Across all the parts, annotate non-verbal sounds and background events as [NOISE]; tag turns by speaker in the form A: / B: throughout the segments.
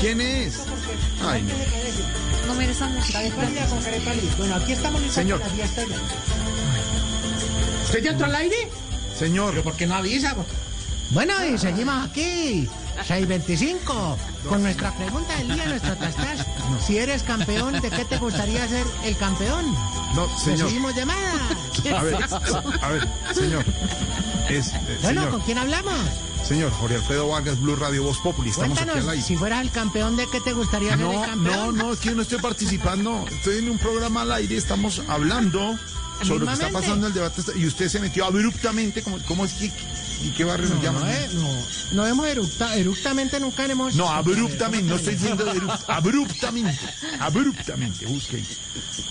A: ¿Quién es? Ay, no.
B: No mire esa música.
C: Bueno, aquí estamos listos
A: Señor.
C: para la fiesta ya. ¿Usted ya entró al aire?
A: Señor,
C: ¿Por qué no avisa? Bueno, y seguimos aquí, 625, con nuestra pregunta del día, nuestro tastas. Si eres campeón, ¿de qué te gustaría ser el campeón?
A: no, señor.
C: Recibimos llamadas.
A: A ver, a ver, señor. Es, eh,
C: Bueno,
A: señor,
C: ¿con quién hablamos?
A: Señor, Jorge Alfredo Vargas, Blue Radio Voz Populi. Estamos aquí al
C: Cuéntanos,
A: aire.
C: si fueras el campeón, ¿de qué te gustaría ser el
A: No,
C: campeón?
A: no, no, es que yo no estoy participando. Estoy en un programa al aire, estamos hablando sobre lo que está pasando en el debate y usted se metió abruptamente. ¿Cómo, cómo es que.? ¿Y qué barrio nos
C: No,
A: llaman?
C: no, eh, no, no hemos eructado, eructamente nunca hemos...
A: No, abruptamente, no estoy diciendo erupt- abruptamente, abruptamente, busque ahí.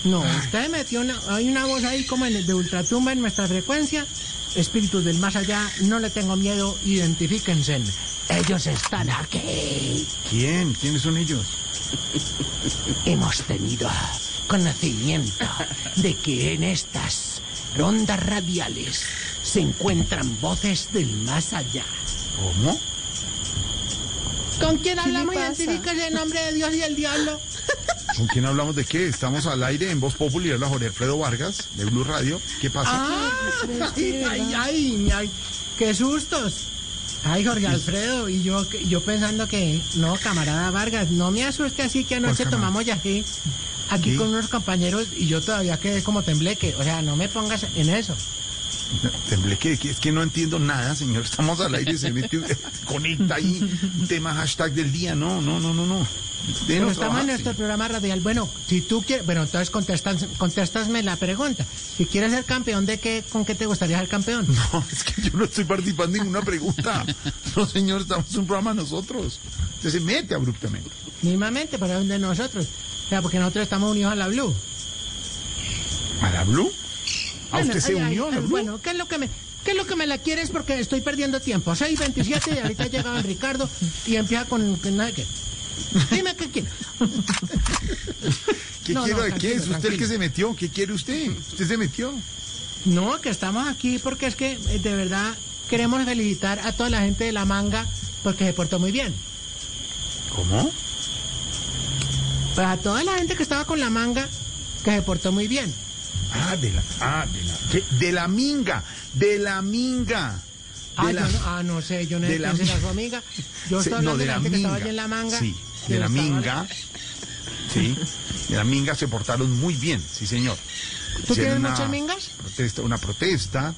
C: No, usted metió una, hay una voz ahí como en, de ultratumba en nuestra frecuencia. Espíritus del más allá, no le tengo miedo, identifíquense. Ellos están aquí.
A: ¿Quién? ¿Quiénes son ellos?
C: Hemos tenido conocimiento de que en estas rondas radiales se encuentran voces del más allá.
A: ¿Cómo?
C: ¿Con quién hablamos?
B: pasa?
C: Identifíquese en nombre de Dios y el diablo.
A: ¿Con quién hablamos de qué? Estamos al aire en Voz Populi, habla Jorge Alfredo Vargas, de Blue Radio. ¿Qué pasa?
C: Ah, ay, ay, ay, ay, qué sustos. Ay, Jorge Alfredo, y yo, yo pensando que, no, camarada Vargas, no me asuste así que anoche tomamos ya aquí, aquí
A: ¿Qué?
C: con unos compañeros y yo todavía quedé como tembleque. O sea, no me pongas en eso.
A: Temblé que, es que no entiendo nada, señor. Estamos al aire, se mete, [LAUGHS] conecta ahí un tema hashtag del día. No, no, no, no, no.
C: Pero estamos en nuestro
A: señor.
C: programa radial. Bueno, si tú quieres, bueno, entonces contestas, contestasme la pregunta. Si quieres ser campeón, ¿de qué, con qué te gustaría ser campeón? [LAUGHS]
A: No, es que yo no estoy participando en ninguna pregunta. No, señor, estamos en un programa nosotros. Usted se mete abruptamente.
C: Mismamente, para de nosotros. O sea, porque nosotros estamos unidos a la Blue.
A: ¿A la Blue? ¿A
C: Bueno,
A: usted se
C: ay, ay,
A: unió a la
C: ay,
A: Blue?
C: Bueno, ¿qué es lo que me, qué es lo que me la quieres? Porque estoy perdiendo tiempo. 6.27 y ahorita llega don Ricardo y empieza con, con nada que... Dime qué quieres.
A: ¿Qué
C: No,
A: quiero
C: no,
A: qué? ¿Es
C: tranquilo,
A: usted el que se metió? ¿Qué quiere usted? ¿Usted se metió?
C: No, que estamos aquí porque es que eh, de verdad queremos felicitar a toda la gente de la manga porque se portó muy bien.
A: ¿Cómo?
C: Pues a toda la gente que estaba con la manga que se portó muy bien.
A: Ah, de la, ah, de la, ¿qué? de la minga, de la minga.
C: Ah,
A: De la,
C: yo no, ah, no sé, yo no
A: de
C: sé
A: la mi-
C: su amiga. Yo estoy
A: no, de
C: la
A: la
C: gente que estaba
A: minga.
C: allí en la manga.
A: Sí, de la minga. Sí, de la minga se portaron muy bien, sí, señor.
C: ¿Tú tienes
A: una
C: muchas mingas?
A: Protesta, una protesta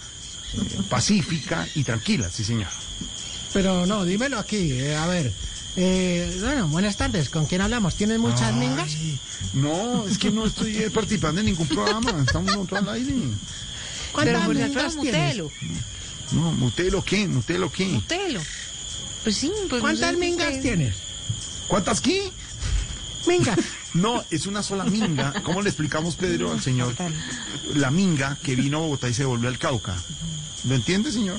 A: eh, pacífica y tranquila, sí, señor.
C: Pero no, dímelo aquí, eh, a ver. Eh, bueno, buenas tardes, ¿con quién hablamos? ¿Tienes muchas mingas?
A: No, es que no estoy eh, participando en ningún programa, estamos nosotros al aire.
C: ¿Cuántas
B: Pero Jorge
C: mingas tienes?
B: mutelo,
A: No, mutelo qué, mutelo qué.
B: mutelo. Pues sí, pues no
C: ¿Cuántas
B: sé,
C: mingas
B: usted-
C: tienes?
A: ¿Cuántas qué?
C: Mingas. [LAUGHS]
A: No, es una sola minga. ¿Cómo le explicamos, Pedro, al señor? La minga que vino a Bogotá y se volvió al Cauca. ¿Lo entiende, señor?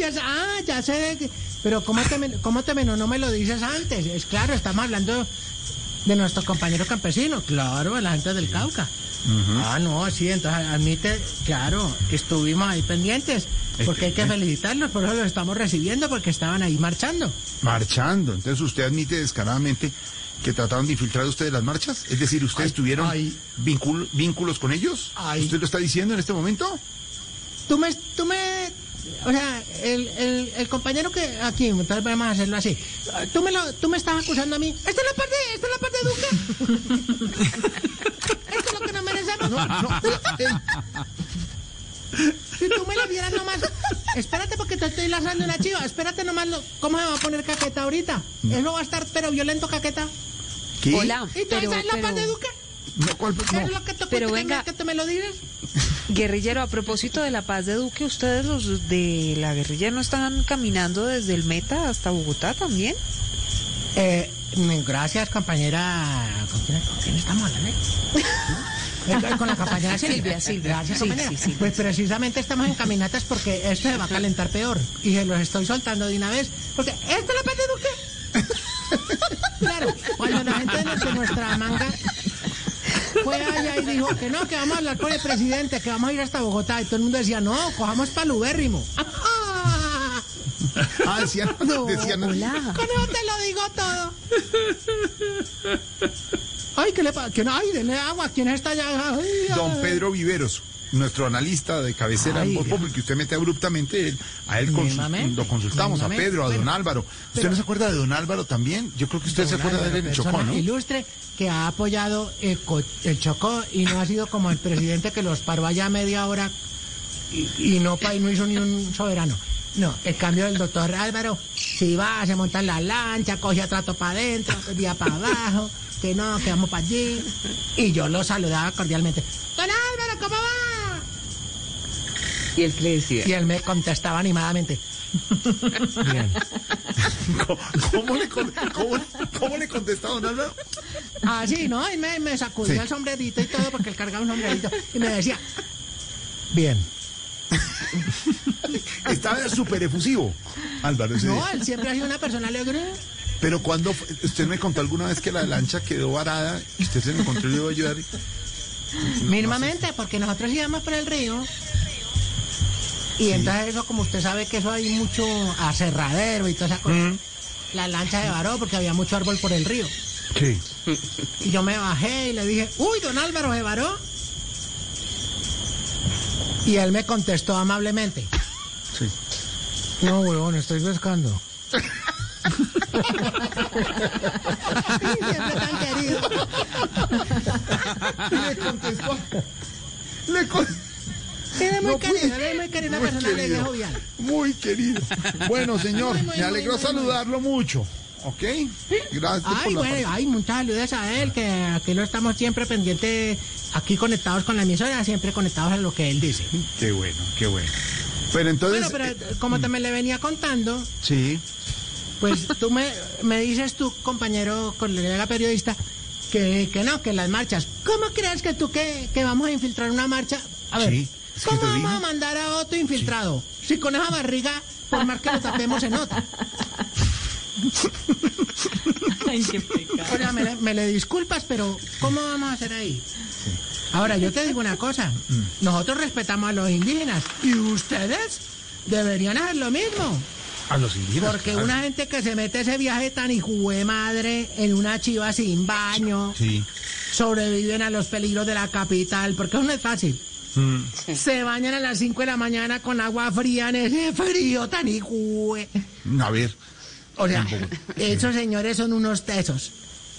C: Ya, sé- ah, ya sé. Pero ¿cómo te, ¿cómo te? No me lo dices antes. Es claro, estamos hablando de nuestro compañero campesino. Claro, de la gente del Cauca. Ah, no, sí, entonces admite, claro, que estuvimos ahí pendientes. Porque hay que felicitarlos, por eso los estamos recibiendo, porque estaban ahí marchando.
A: Marchando. Entonces usted admite descaradamente que trataron de infiltrar a ustedes las marchas. Es decir, ¿ustedes
C: Ay,
A: tuvieron
C: ay.
A: vínculos con ellos?
C: Ay.
A: ¿Usted lo está diciendo en este momento?
C: Tú me, tú me, o sea, el, el, el compañero que aquí, entonces vamos a hacerlo así. Tú me lo, tú me estás acusando a mí. Esta es la parte, esta es la parte de Duque. [LAUGHS] Esto es lo que nos merecemos.
A: No, no.
C: Si tú me lo dieras nomás. Espérate porque te estoy lanzando una chiva. Espérate nomás lo, cómo se va a poner caqueta ahorita. Eso va a estar pero violento caqueta.
A: ¿Qué?
B: Hola,
C: ¿Y tú
B: pero,
C: esa es la parte Duque?
A: No, ¿cuál-
C: ¿Qué
A: no.
C: es lo que te
B: Pero venga.
C: me- que tú me lo dices?
B: Guerrillero, a propósito de la paz de Duque, ¿ustedes los de la guerrilla no están caminando desde el Meta hasta Bogotá también?
C: Eh, gracias, compañera. ¿Con quién, con quién estamos hablando? [LAUGHS] Con la compañera Silvia.
B: Silvia, Silvia.
C: Gracias,
B: Sí,
C: compañera.
B: sí, sí.
C: Pues precisamente estamos en caminatas porque esto se va a [LAUGHS] calentar peor. Y se los estoy soltando de una vez. Porque esta es la parte de Duque. [LAUGHS] Claro, cuando la gente de nuestra manga fue allá y dijo que no, que vamos a hablar con el presidente, que vamos a ir hasta Bogotá. Y todo el mundo decía, no, cojamos para Lubérrimo.
A: Ah, decían, [LAUGHS]
B: No,
A: decían.
C: Con eso te lo digo todo. Ay, ¿qué le pasa? ¿Quién? Ay, denle agua. ¿Quién está allá? Ay,
A: don. Pedro Viveros, nuestro analista de cabecera
C: Ay,
A: en Voz
C: Dios.
A: Populi, que usted mete abruptamente, él- a él
C: Mismamente,
A: lo consultamos, a. Pedro, a don Álvaro. ¿Usted
C: pero-
A: no se acuerda de don Álvaro también? Yo creo que usted se acuerda de él en
C: Álvaro,
A: el Chocó, ¿no?
C: ilustre que ha apoyado el, co- el Chocó y no ha sido como el presidente que los paró allá media hora y, y no, pa- y no hizo ni un soberano. No, el cambio del doctor Álvaro, si va, se monta en la lancha, cogía trato para adentro, día para abajo, que no, que vamos para allí. Y yo lo saludaba cordialmente. Don Álvaro.
D: Y él le decía,
C: Y él me contestaba animadamente. Bien. [LAUGHS]
A: ¿Cómo, cómo le, cómo, cómo le contestó don Álvaro?
C: Ah, sí, ¿no? Y me, me sacudía
A: Sí.
C: el sombrerito y todo porque él cargaba un sombrerito. Y me decía, bien. [LAUGHS]
A: Estaba súper efusivo, Álvaro. ese
C: No,
A: día.
C: él siempre ha sido una persona alegre.
A: Pero cuando fue- usted me contó alguna vez que la lancha quedó varada, y usted se me encontró y le iba a ayudar.
C: Mínimamente, porque nosotros íbamos por el río. Y entonces eso, como usted sabe que eso hay mucho aserradero y toda esa cosa. La lancha se varó porque había mucho árbol por el río.
A: Sí.
C: Y yo me bajé y le dije, uy, don Álvaro, ¿se varó? Y él me contestó amablemente,
A: Sí.
C: no, huevón, estoy pescando. [LAUGHS] Siempre tan querido.
A: Y le contestó. Le con-
C: Eres muy
A: No.
C: Muy querido,
A: Muy querido.
C: jovial.
A: Muy querido. Bueno, señor,
C: Muy, muy,
A: me alegró
C: muy,
A: saludarlo mucho. ¿Ok? Gracias
C: Ay,
A: por la
C: bueno, ay, muchas saludos a él, que aquí lo estamos siempre pendientes, aquí conectados con la emisora, siempre conectados a lo que él dice.
A: Qué bueno, qué bueno. Pero entonces.
C: Bueno, pero
A: eh,
C: eh, como te me le venía contando,
A: sí.
C: pues tú me, me dices tú, compañero colega periodista, que, que no, que las marchas. ¿Cómo crees que tú que, que vamos a infiltrar una marcha? A ver,
A: Sí,
C: ¿cómo vamos a mandar a Otto infiltrado? Si con esa barriga, por más que lo tapemos, se nota. [LAUGHS]
D: ay, qué pecado.
C: O sea, me, le- me le disculpas, pero ¿cómo vamos a hacer ahí? Ahora, yo te digo una cosa. Nosotros respetamos a los indígenas y ustedes deberían hacer lo mismo.
A: A los indígenas.
C: Porque
A: claro.
C: una gente que se mete ese viaje tan hijo de madre en una chiva sin baño,
A: Sí.
C: sobreviven a los peligros de la capital, porque eso no es fácil.
A: Mm,
C: Se bañan a las 5 de la mañana con agua fría en ese frío tan de-
A: A ver.
C: o sea, esos señores son unos tesos.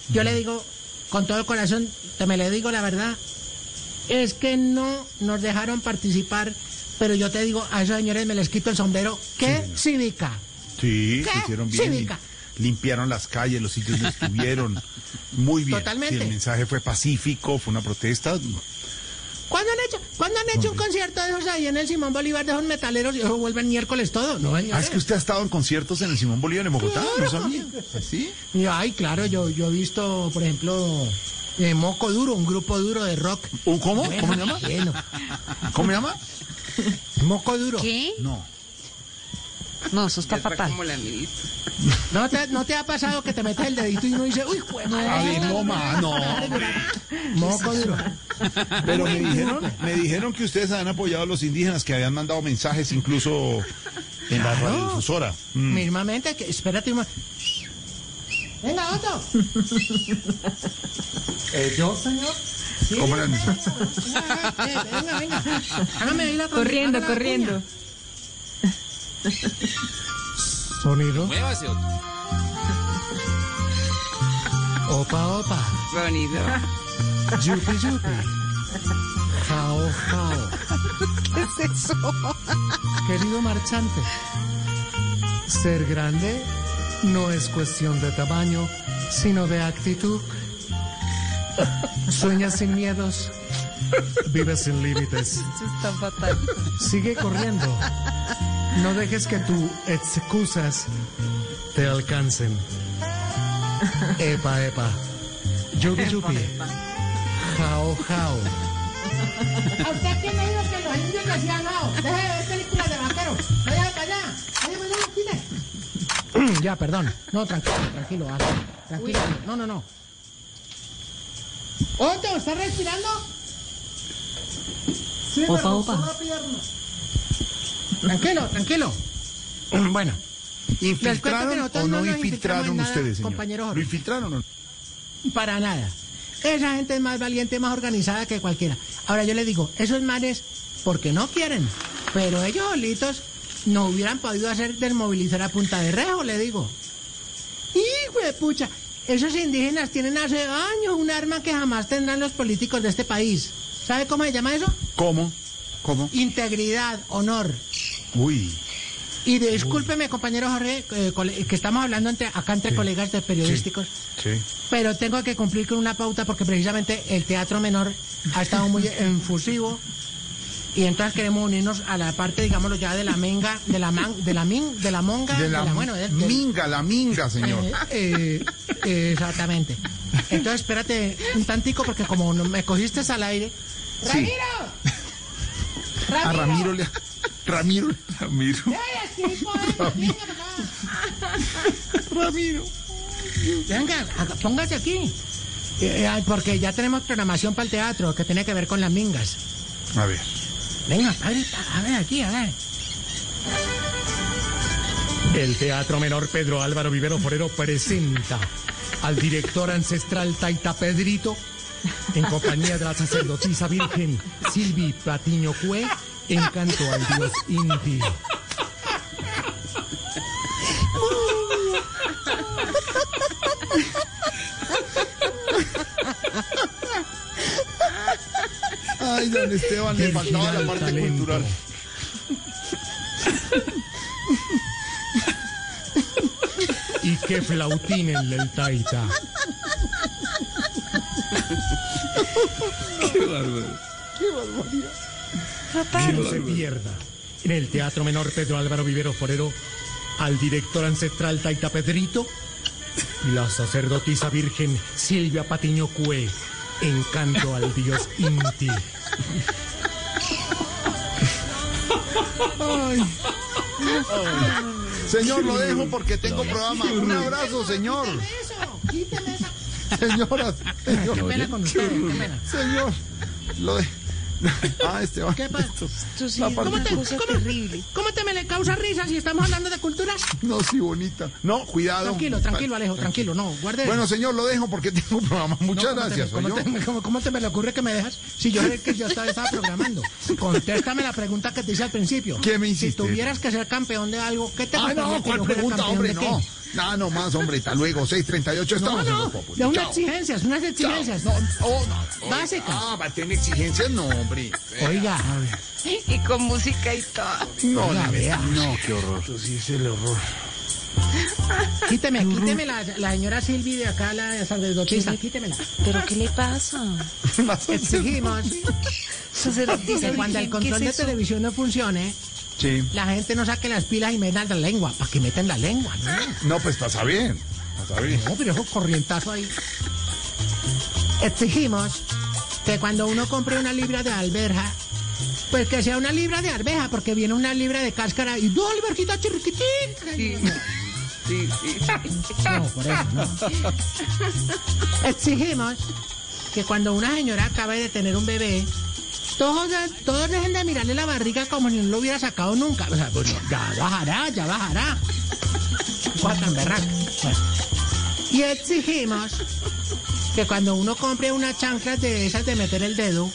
C: Yo le digo, con todo el corazón, te me le digo la verdad, es que no nos dejaron participar, pero yo te digo, a esos señores me les quito el sombrero. ¿Qué cívica?
A: Sí,
C: ¿Qué?
A: hicieron bien.
C: Cívica.
A: Limpiaron las calles, los sitios donde estuvieron. Muy bien.
C: Totalmente.
A: Sí, el mensaje fue pacífico, fue una protesta.
C: ¿Cuándo han hecho, ¿cuándo han hecho un concierto de esos ahí en el Simón Bolívar de esos metaleros y eso vuelven miércoles todo? No,
A: Ah, es que usted ha estado en conciertos en el Simón Bolívar en Bogotá, no
C: Claro.
A: sabía. ¿Sí?
C: Ay, claro, yo, yo he visto, por ejemplo, eh, Moco Duro, un grupo duro de rock.
A: ¿Un cómo?
C: Bueno,
A: ¿Cómo se llama?
C: bueno.
A: ¿Cómo se llama?
C: Moco Duro.
B: ¿Qué?
A: No.
B: No, eso está fatal.
D: como la amiguita. [LAUGHS]
C: ¿No te, ¿No te ha pasado que te metes el dedito y uno dice, uy, madre,
A: A ver, no, ma, no.
C: Moco Duro. [LAUGHS]
A: Pero me dijeron, me dijeron que ustedes habían apoyado a los indígenas, que habían mandado mensajes incluso en la
C: Claro.
A: radiodifusora. Mm.
C: Mismamente, que, espérate un mo- Venga, Otto. [LAUGHS]
A: Eh, ¿Yo, señor?
C: Sí,
A: ¿Cómo eran?
C: venga, venga, venga. Hágame ahí la
D: Corriendo,
C: la
D: corriendo.
C: Sonido.
E: Muévase otro.
C: Opa, opa.
D: Bonito.
C: Yupi, yupi. Jao, jao.
B: ¿Qué es eso?
C: Querido marchante, ser grande no es cuestión de tamaño, sino de actitud. Sueña sin miedos, vive sin límites. Sigue corriendo. No dejes que tus excusas te alcancen. [LAUGHS] Epa, epa. Yupi, yupi. Jao, jao. [LAUGHS] ¿A usted quién le dijo que los indios le hacían jao? Deje de ver películas de vaqueros. Vaya para allá. Vaya para allá. Ya, perdón. No, tranquilo, tranquilo. Tranquilo. No, no, no. Otto, ¿estás respirando? Sí,
D: Opa,
C: pero
D: opa.
C: pierna. Tranquilo, tranquilo. [CLEARS THROAT] Bueno,
A: ¿Infiltraron o
C: no
A: infiltraron
C: nada,
A: ustedes, señor?
C: compañero Jorge.
A: ¿Lo infiltraron o no?
C: Para nada. Esa gente es más valiente, más organizada que cualquiera. Ahora yo le digo, esos mares, porque no quieren, pero ellos solitos no hubieran podido hacer desmovilizar a punta de rejo, le digo. Hijo de pucha, esos indígenas tienen hace años un arma que jamás tendrán los políticos de este país. ¿Sabe cómo se llama eso?
A: ¿Cómo? ¿Cómo?
C: Integridad, honor.
A: Uy.
C: Y discúlpeme, compañero Jorge, eh, que estamos hablando entre- acá entre colegas de periodísticos.
A: Sí.
C: Pero tengo que cumplir con una pauta porque precisamente el teatro menor ha estado muy [LAUGHS] enfusivo y entonces queremos unirnos a la parte, digámoslo ya, de la menga, de la man, de la min, de la monga,
A: De la,
C: bueno, de- de-
A: minga, la minga, señor. [LAUGHS]
C: eh, eh, exactamente. Entonces espérate un tantico porque como me cogiste al aire.
A: Sí. A Ramiro le... Ramiro. Ramiro. Ramiro.
C: Venga, haga- póngase aquí. Eh, eh, porque ya tenemos programación para el teatro que tiene que ver con las mingas.
A: A ver.
C: Venga, ver, a ver aquí, a ver.
E: El Teatro Menor Pedro Álvaro Vivero Forero presenta al director ancestral Taita Pedrito en compañía de la sacerdotisa virgen Silvi Patiño Cue en canto al dios Inti.
A: Ay, don Esteban, le faltaba la parte
E: talento.
A: cultural.
E: Y que flautín el del Taita. Que no se pierda en el Teatro Menor Pedro Álvaro Vivero Forero al director ancestral Taita Pedrito y la sacerdotisa virgen Silvia Patiño Cue en canto al dios [LAUGHS] Inti.
A: Señor, lo dejo porque tengo programa. Un abrazo, señor. Señora,
C: Qué
A: señor,
C: pena con ustedes, qué pena.
A: señor. Lo de... [LAUGHS] Ah, Esteban.
C: ¿Qué pasa?
B: Una
C: te-
B: cosa
C: cómo-
B: terrible.
C: ¿Cómo te me le causa risa si estamos hablando de cultura? [LAUGHS]
A: No, sí, bonita. No, cuidado.
C: Tranquilo, tranquilo, Alejo, tranquilo, no, guarde.
A: Bueno, señor, lo dejo porque tengo un programa.
C: No,
A: Muchas
C: ¿cómo te-
A: gracias.
C: ¿cómo,
A: ¿oyó?
C: te, cómo- cómo te me le ocurre que me dejas? Si yo que yo estaba, estaba programando. Contéstame la pregunta que te hice al principio.
A: ¿Qué me
C: Si
A: hiciste?
C: tuvieras que ser campeón de algo, ¿qué te
A: Ah, no, ¿cuál pregunta, hombre?
C: de qué?
A: No. No, no más, hombre. Hasta luego. 638
C: No,
A: estamos en
C: no,
A: Populi.
C: de unas exigencias, unas exigencias.
A: No, oh, no.
C: Básicas.
A: Ah, va a tener exigencias, no, hombre.
C: Oiga,
D: Y con música y todo.
A: No,
C: Oiga,
A: la
C: vea.
A: No, qué horror. Esto sí es el horror. [LAUGHS]
C: quíteme, quíteme la, la señora Silvi de acá, la sacerdotisa,
B: ¿Qué le-
C: quítemela.
B: ¿Pero qué le pasa? [LAUGHS]
C: Exigimos
B: Sacerdotisa
C: que cuando el
B: virgen, ¿qué
C: control de televisión no funcione,
A: Sí.
C: la gente no saque las pilas y metan la lengua, para que metan la lengua, ¿no?
A: No, pues pasa bien. Pasa bien.
C: No, pero eso corrientazo ahí. Exigimos que cuando uno compre una libra de alberja, pues que sea una libra de arveja, porque viene una libra de cáscara y dos alberjitas chirriquitín.
D: Sí, sí.
C: No, por eso no. Exigimos que cuando una señora acabe de tener un bebé, todos, todos dejen de mirarle la barriga como si no lo hubiera sacado nunca. O sea, pues, ya bajará, ya bajará. Y exigimos que cuando uno compre unas chanclas de esas de meter el dedo,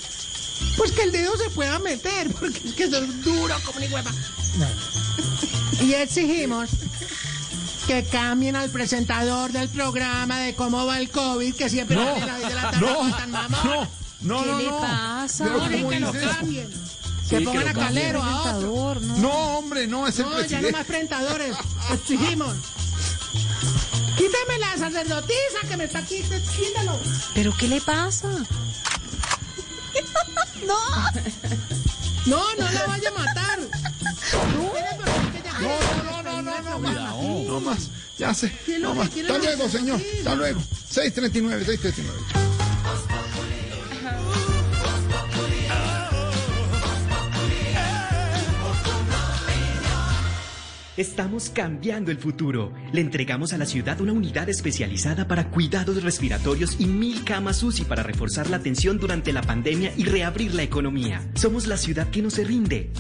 C: pues que el dedo se pueda meter, porque es que eso es duro como ni hueva. Y exigimos que cambien al presentador del programa de cómo va el COVID, que siempre
A: No,
C: sale a las seis de la tarde
A: no,
C: como tan mamón.
A: no, no,
B: ¿Qué
A: no,
B: le
A: no.
B: pasa?
A: Pero
C: No,
A: ¿cómo
C: que lo
A: dice eso?
C: cambien. Que pongan a Calero, a otro.
B: ¿no?
A: No, hombre, no, es el
C: No, ya no más presentadores. Exigimos. Quíteme la sacerdotisa que me está aquí. Quítalo.
B: ¿Pero qué le pasa? [LAUGHS]
C: No, no la vaya a matar. No,
A: No, no, no, no, no, no, no más. Ya sé.
C: ¿Qué es lo
A: No más. Hasta luego, señor. Hasta luego. 639, 639.
F: Estamos cambiando el futuro. Le entregamos a la ciudad una unidad especializada para cuidados respiratorios y mil camas UCI para reforzar la atención durante la pandemia y reabrir la economía. Somos la ciudad que no se rinde.